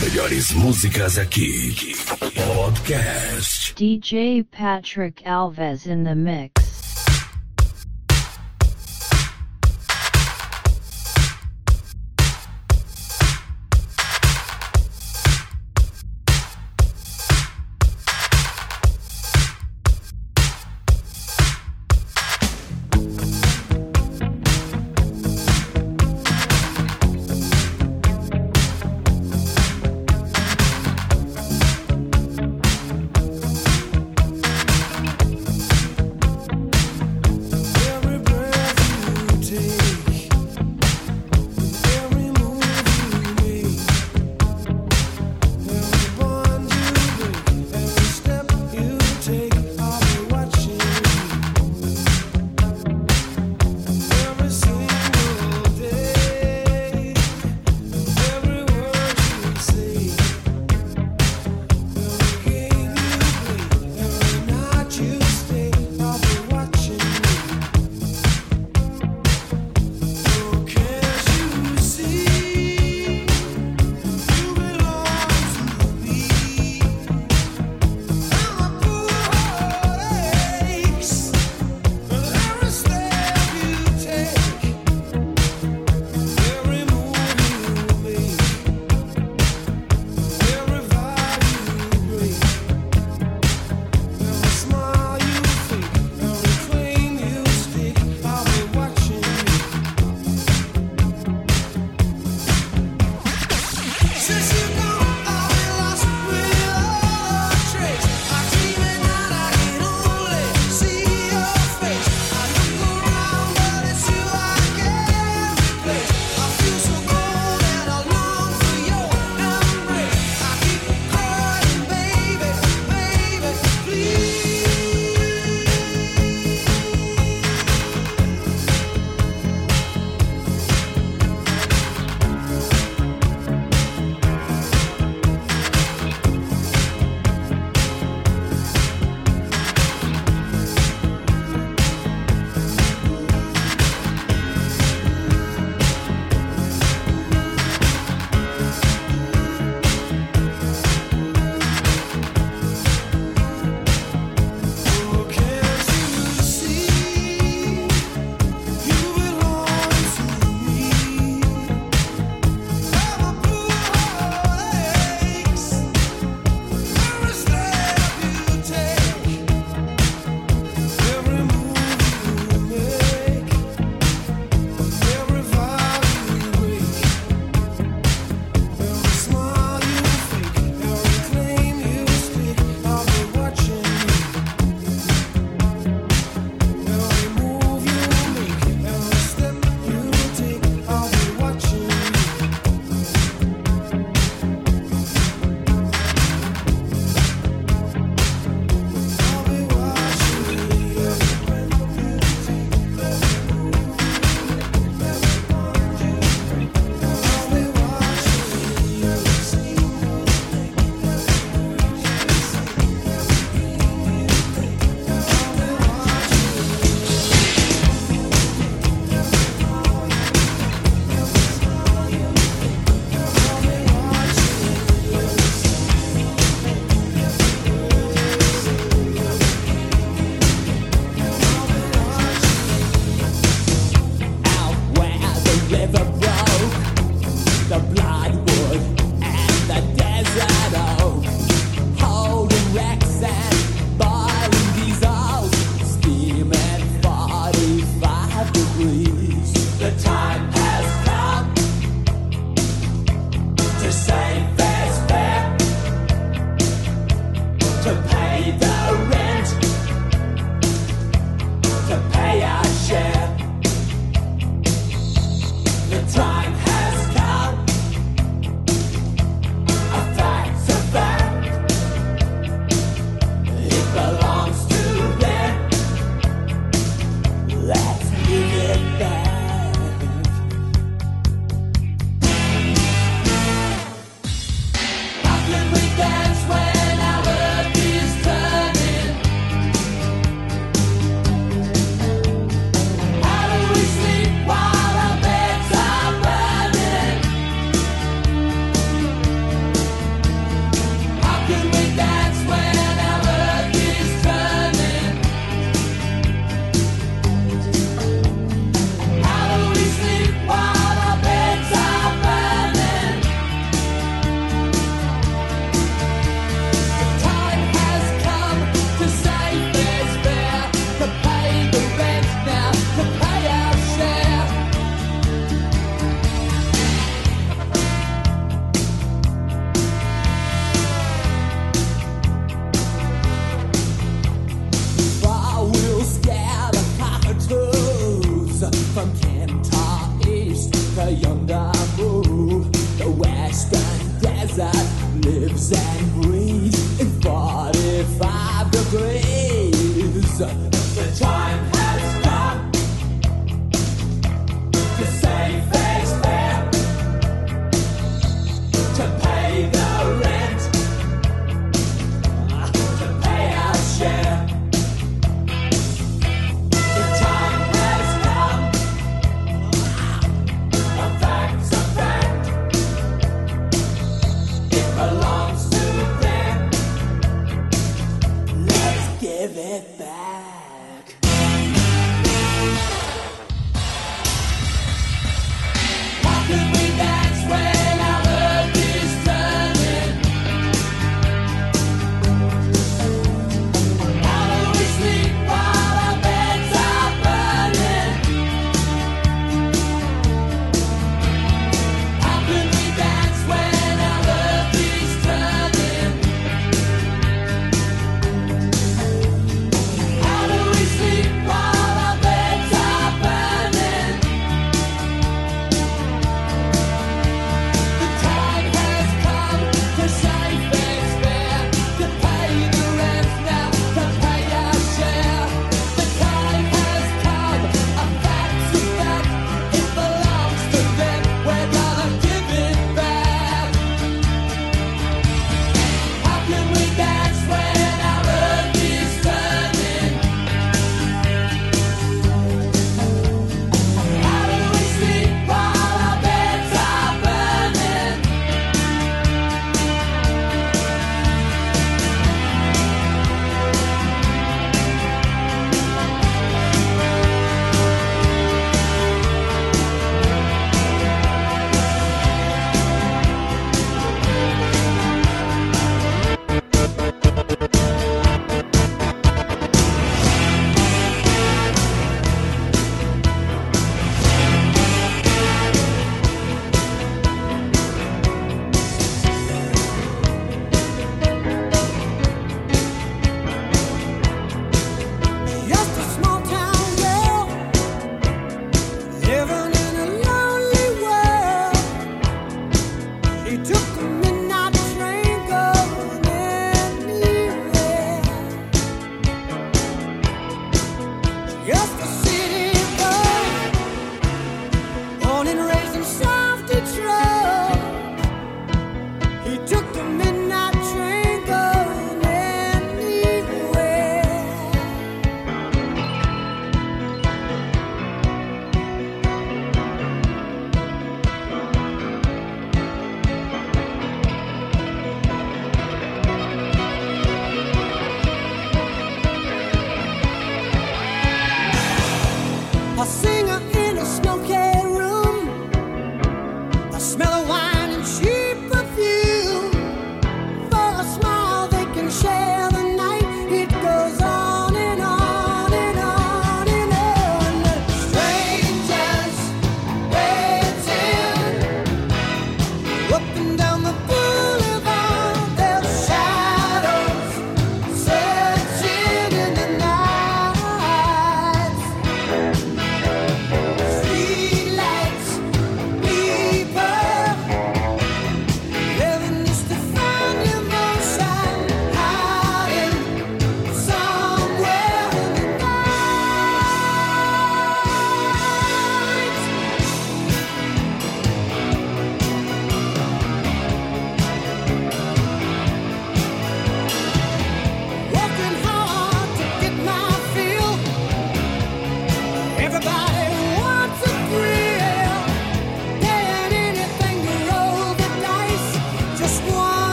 melhores músicas aqui. Podcast. DJ Patrick Alves in the mix.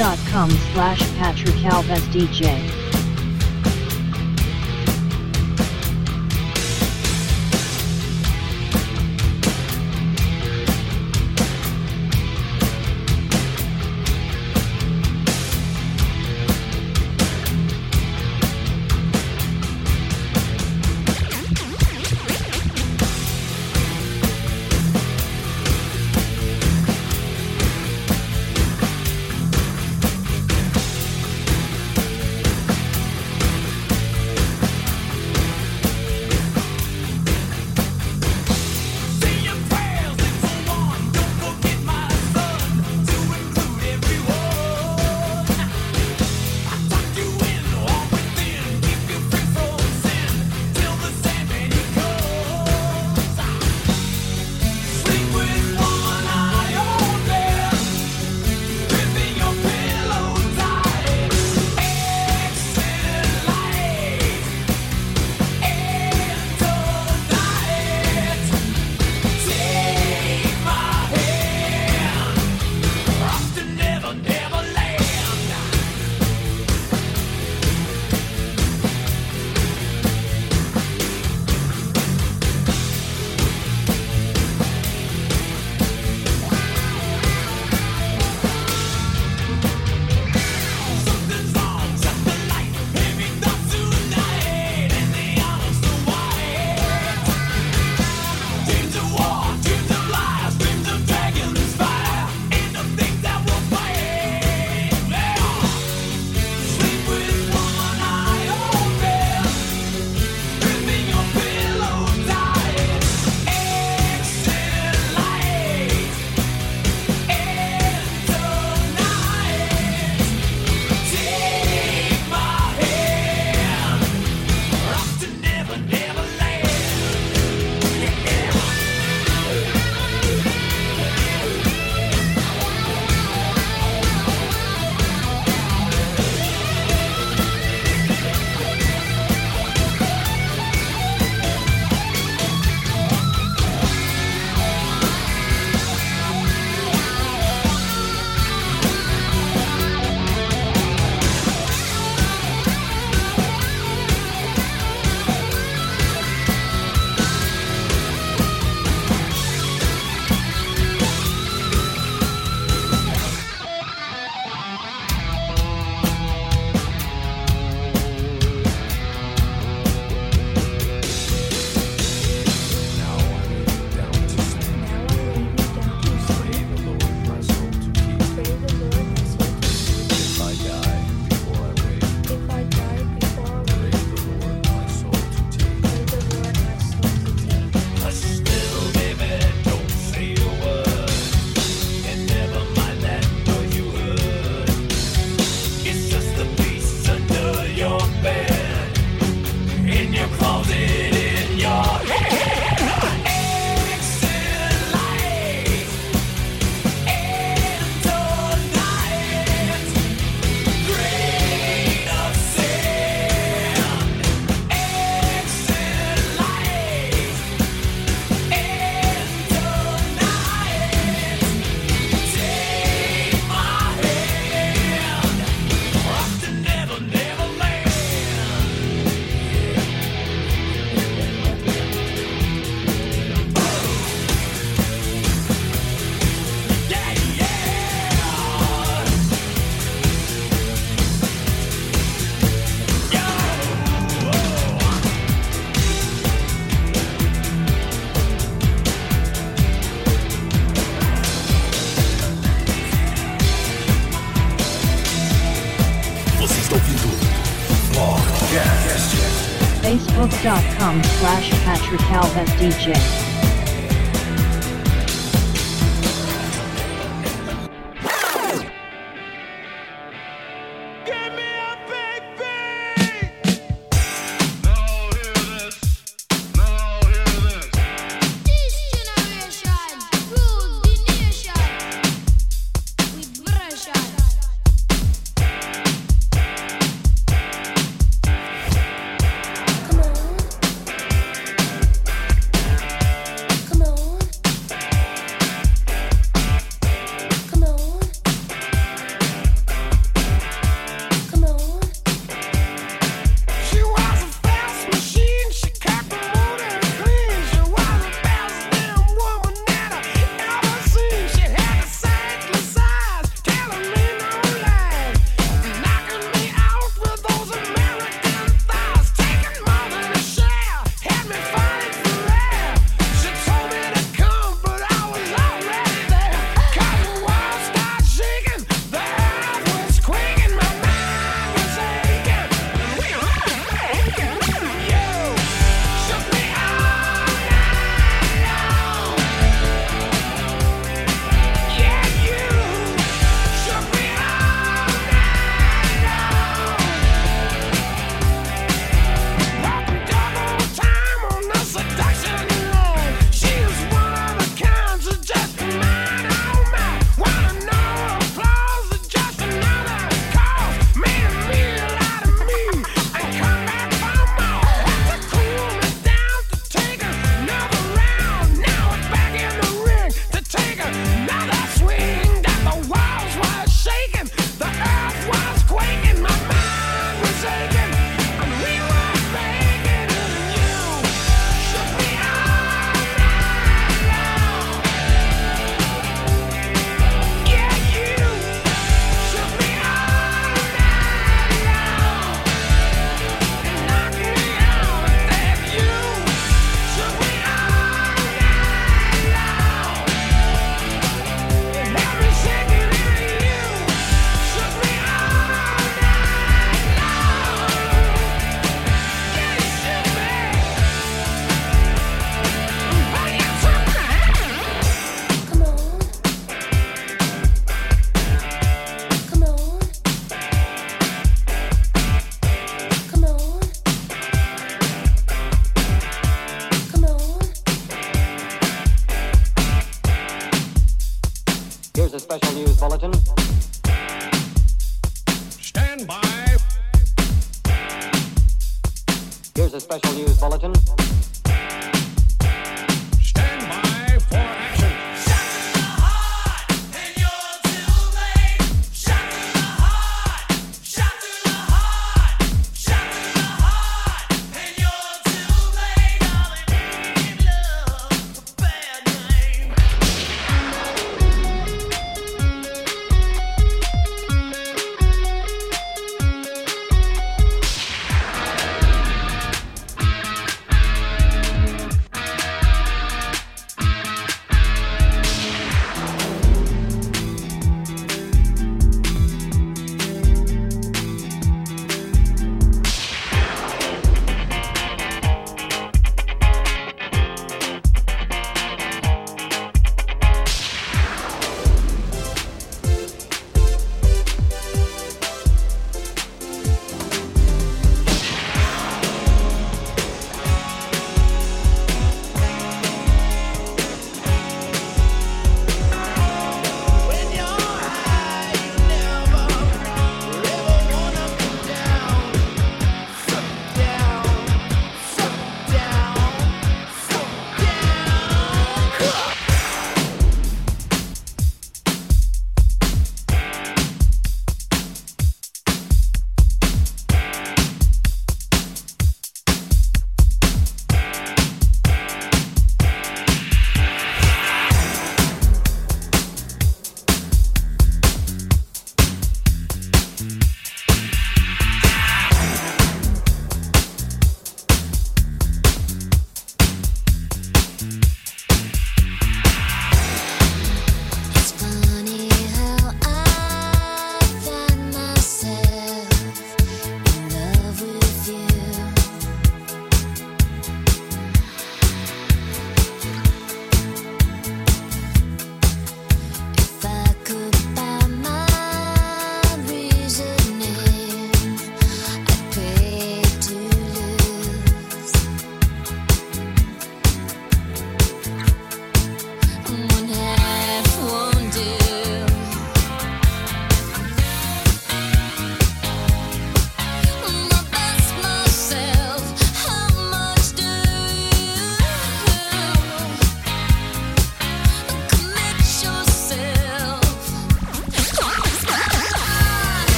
Facebook.com slash Patrick Alves DJ. Slash Patrick DJ.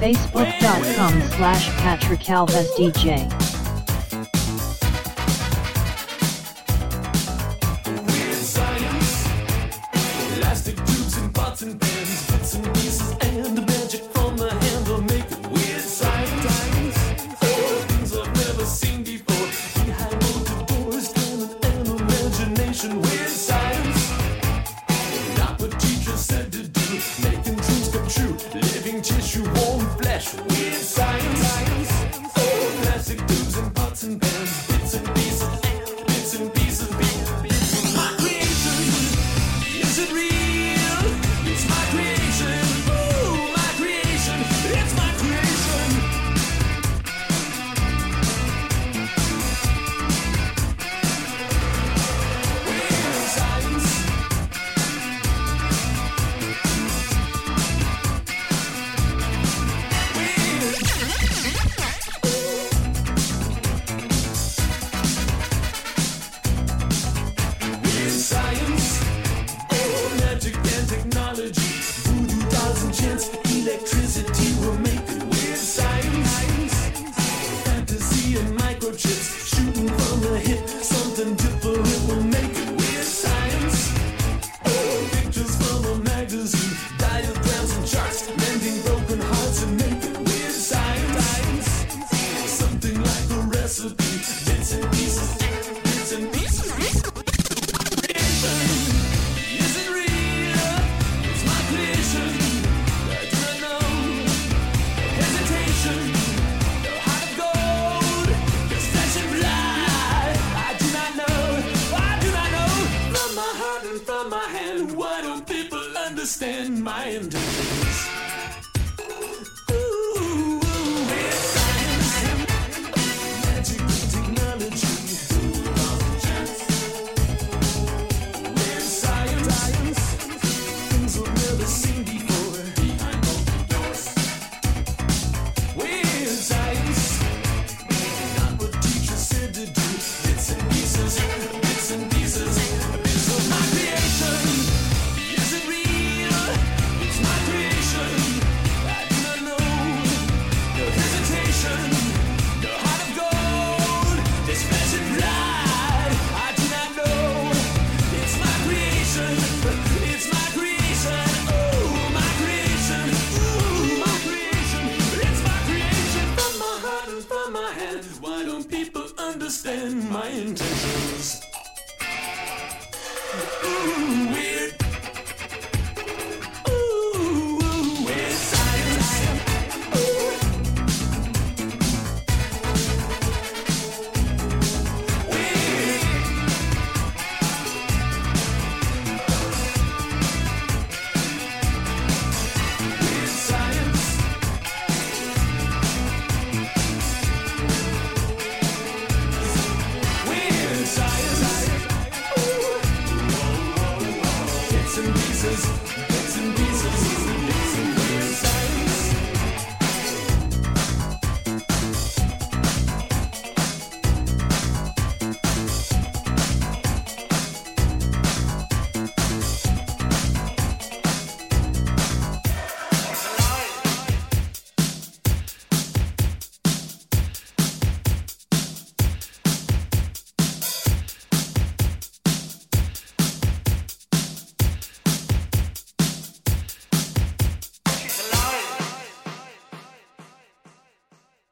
Facebook.com slash Patrick Alves DJ.